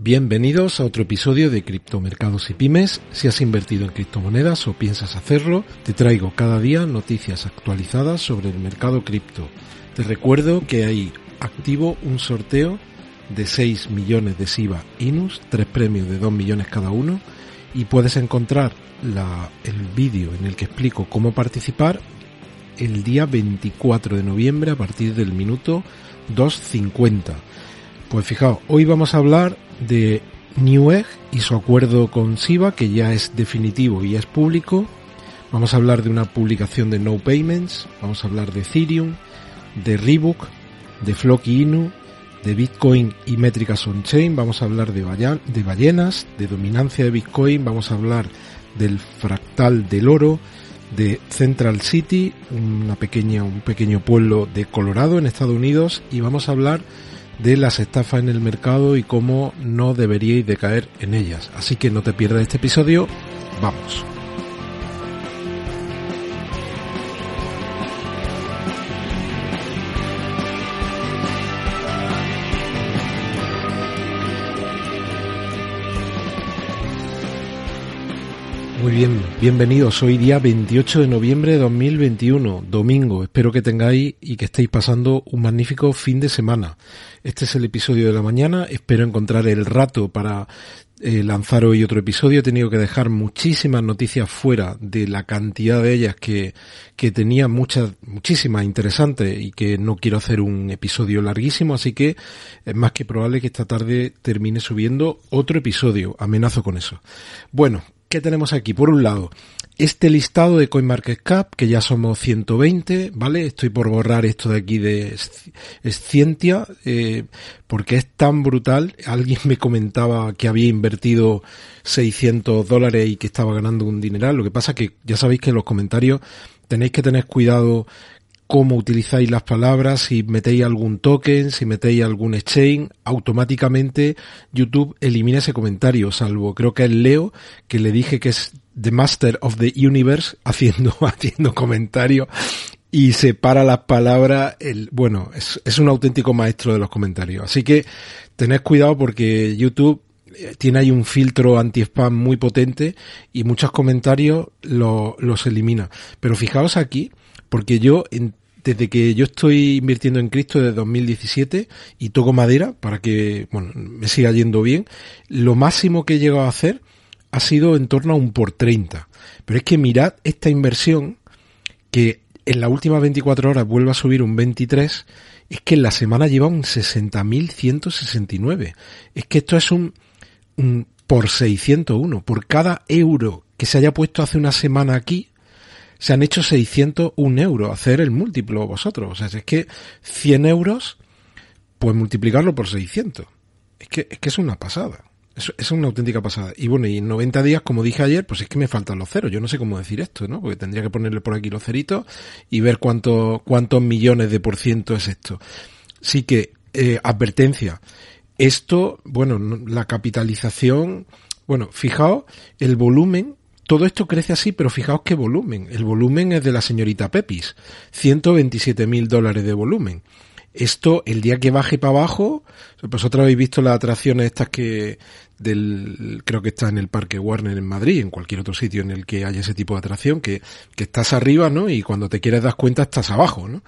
Bienvenidos a otro episodio de Criptomercados y Pymes. Si has invertido en criptomonedas o piensas hacerlo, te traigo cada día noticias actualizadas sobre el mercado cripto. Te recuerdo que hay activo un sorteo de 6 millones de SIBA INUS, tres premios de 2 millones cada uno, y puedes encontrar el vídeo en el que explico cómo participar el día 24 de noviembre a partir del minuto 2.50. Pues fijaos, hoy vamos a hablar de Newegg y su acuerdo con SIBA, que ya es definitivo y es público. Vamos a hablar de una publicación de No Payments, vamos a hablar de Ethereum, de Reebok, de Floki Inu, de Bitcoin y métricas on-chain, vamos a hablar de, de ballenas, de dominancia de Bitcoin, vamos a hablar del fractal del oro, de Central City, una pequeña, un pequeño pueblo de Colorado en Estados Unidos y vamos a hablar de las estafas en el mercado y cómo no deberíais de caer en ellas. Así que no te pierdas este episodio, vamos. Bien, bienvenidos. Hoy día 28 de noviembre de 2021, domingo. Espero que tengáis y que estéis pasando un magnífico fin de semana. Este es el episodio de la mañana. Espero encontrar el rato para eh, lanzar hoy otro episodio. He tenido que dejar muchísimas noticias fuera de la cantidad de ellas que, que tenía muchas, muchísimas interesantes y que no quiero hacer un episodio larguísimo, así que es más que probable que esta tarde termine subiendo otro episodio. Amenazo con eso. Bueno, ¿Qué tenemos aquí? Por un lado, este listado de CoinMarketCap, que ya somos 120, ¿vale? Estoy por borrar esto de aquí de Scientia, eh, porque es tan brutal. Alguien me comentaba que había invertido 600 dólares y que estaba ganando un dineral. Lo que pasa que ya sabéis que en los comentarios tenéis que tener cuidado cómo utilizáis las palabras, si metéis algún token, si metéis algún exchange, automáticamente YouTube elimina ese comentario, salvo creo que es Leo, que le dije que es The Master of the Universe haciendo, haciendo comentarios y separa las palabras, el, bueno, es, un auténtico maestro de los comentarios. Así que tened cuidado porque YouTube eh, tiene ahí un filtro anti-spam muy potente y muchos comentarios lo, los elimina. Pero fijaos aquí, porque yo desde que yo estoy invirtiendo en Cristo desde 2017 y toco madera para que bueno, me siga yendo bien, lo máximo que he llegado a hacer ha sido en torno a un por 30. Pero es que mirad esta inversión que en las últimas 24 horas vuelve a subir un 23, es que en la semana lleva un 60.169. Es que esto es un, un por 601. Por cada euro que se haya puesto hace una semana aquí, se han hecho 601 euros. Hacer el múltiplo vosotros. O sea, es que 100 euros, pues multiplicarlo por 600. Es que es, que es una pasada. Es, es una auténtica pasada. Y bueno, y en 90 días, como dije ayer, pues es que me faltan los ceros. Yo no sé cómo decir esto, ¿no? Porque tendría que ponerle por aquí los ceritos y ver cuánto, cuántos millones de por ciento es esto. Sí que, eh, advertencia. Esto, bueno, la capitalización, bueno, fijaos, el volumen todo esto crece así, pero fijaos qué volumen. El volumen es de la señorita Pepis. 127 mil dólares de volumen. Esto, el día que baje para abajo, vosotros habéis visto las atracciones estas que del, creo que está en el Parque Warner en Madrid, en cualquier otro sitio en el que haya ese tipo de atracción, que, que estás arriba, ¿no? Y cuando te quieres dar cuenta estás abajo, ¿no?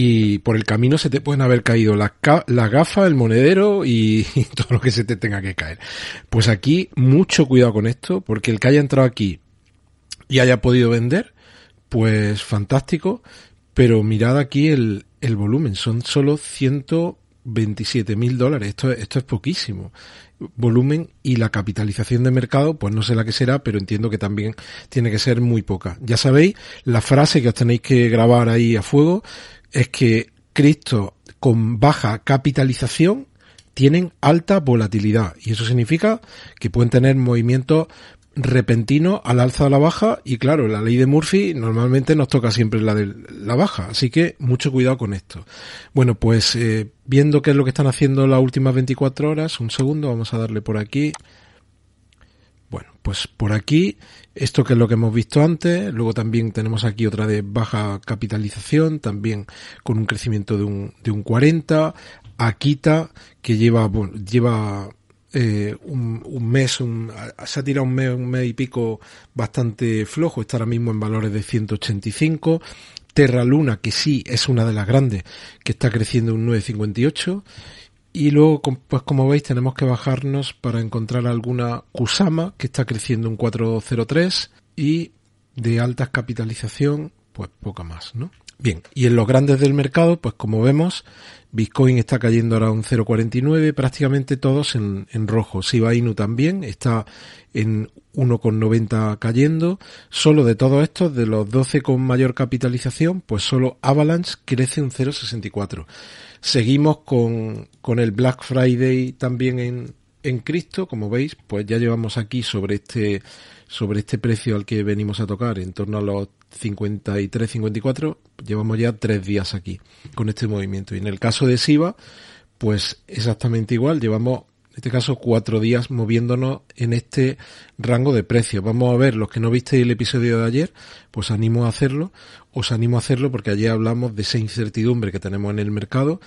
Y por el camino se te pueden haber caído las la gafas, el monedero y, y, todo lo que se te tenga que caer. Pues aquí mucho cuidado con esto, porque el que haya entrado aquí y haya podido vender, pues fantástico, pero mirad aquí el, el volumen, son solo 127 mil dólares, esto, esto es poquísimo volumen y la capitalización de mercado, pues no sé la que será, pero entiendo que también tiene que ser muy poca. Ya sabéis, la frase que os tenéis que grabar ahí a fuego, es que Cristo con baja capitalización tienen alta volatilidad y eso significa que pueden tener movimientos repentino al alza o a la baja y claro, la ley de Murphy normalmente nos toca siempre la de la baja, así que mucho cuidado con esto. Bueno, pues eh, viendo qué es lo que están haciendo las últimas 24 horas, un segundo, vamos a darle por aquí. Pues por aquí, esto que es lo que hemos visto antes, luego también tenemos aquí otra de baja capitalización, también con un crecimiento de un, de un 40, Akita, que lleva, lleva eh, un, mes, un, se ha tirado un mes, un mes y pico bastante flojo, está ahora mismo en valores de 185. Terra Luna, que sí es una de las grandes, que está creciendo un 9,58. Y luego, pues como veis, tenemos que bajarnos para encontrar alguna Kusama, que está creciendo un 4,03. Y de alta capitalización, pues poca más, ¿no? Bien, y en los grandes del mercado, pues como vemos, Bitcoin está cayendo ahora un 0,49, prácticamente todos en, en rojo. Shiba Inu también está en 1,90 cayendo. Solo de todos estos, de los 12 con mayor capitalización, pues solo Avalanche crece un 0,64. Seguimos con, con el Black Friday también en, en Cristo, como veis, pues ya llevamos aquí sobre este sobre este precio al que venimos a tocar, en torno a los 53, 54, llevamos ya tres días aquí con este movimiento. Y en el caso de SIVA, pues exactamente igual, llevamos en este caso cuatro días moviéndonos en este rango de precios. Vamos a ver, los que no visteis el episodio de ayer, pues animo a hacerlo, os animo a hacerlo porque ayer hablamos de esa incertidumbre que tenemos en el mercado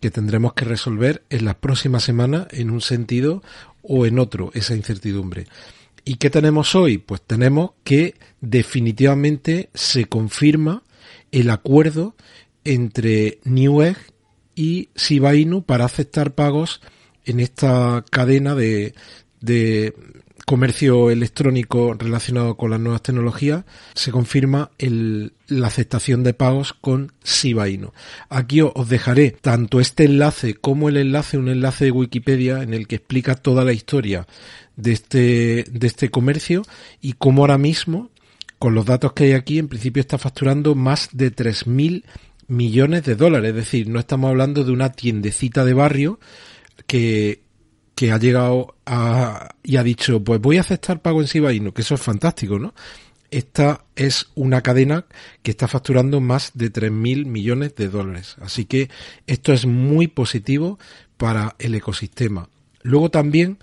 que tendremos que resolver en las próximas semanas en un sentido o en otro, esa incertidumbre. ¿Y qué tenemos hoy? Pues tenemos que definitivamente se confirma el acuerdo entre Newegg y Shiba para aceptar pagos en esta cadena de, de comercio electrónico relacionado con las nuevas tecnologías, se confirma el, la aceptación de pagos con Shiba. Aquí os dejaré tanto este enlace como el enlace, un enlace de Wikipedia en el que explica toda la historia de este, de este comercio y cómo ahora mismo, con los datos que hay aquí, en principio está facturando más de 3.000 millones de dólares. Es decir, no estamos hablando de una tiendecita de barrio que, que ha llegado a, y ha dicho, pues voy a aceptar pago en Shiba Inu, que eso es fantástico, ¿no? Esta es una cadena que está facturando más de 3.000 millones de dólares. Así que esto es muy positivo para el ecosistema. Luego también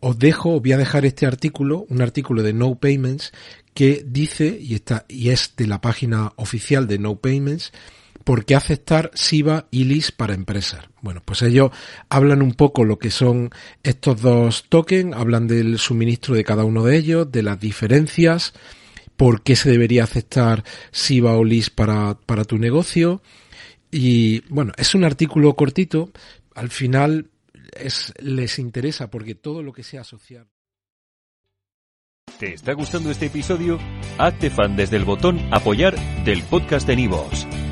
os dejo, os voy a dejar este artículo, un artículo de No Payments, que dice, y está, y es de la página oficial de No Payments, por qué aceptar SIBA y LIS para empresas. Bueno, pues ellos hablan un poco lo que son estos dos tokens, hablan del suministro de cada uno de ellos, de las diferencias, por qué se debería aceptar SIBA o LIS para, para tu negocio. Y bueno, es un artículo cortito, al final es, les interesa porque todo lo que sea asociar. ¿Te está gustando este episodio? Hazte fan desde el botón apoyar del podcast de Nivos.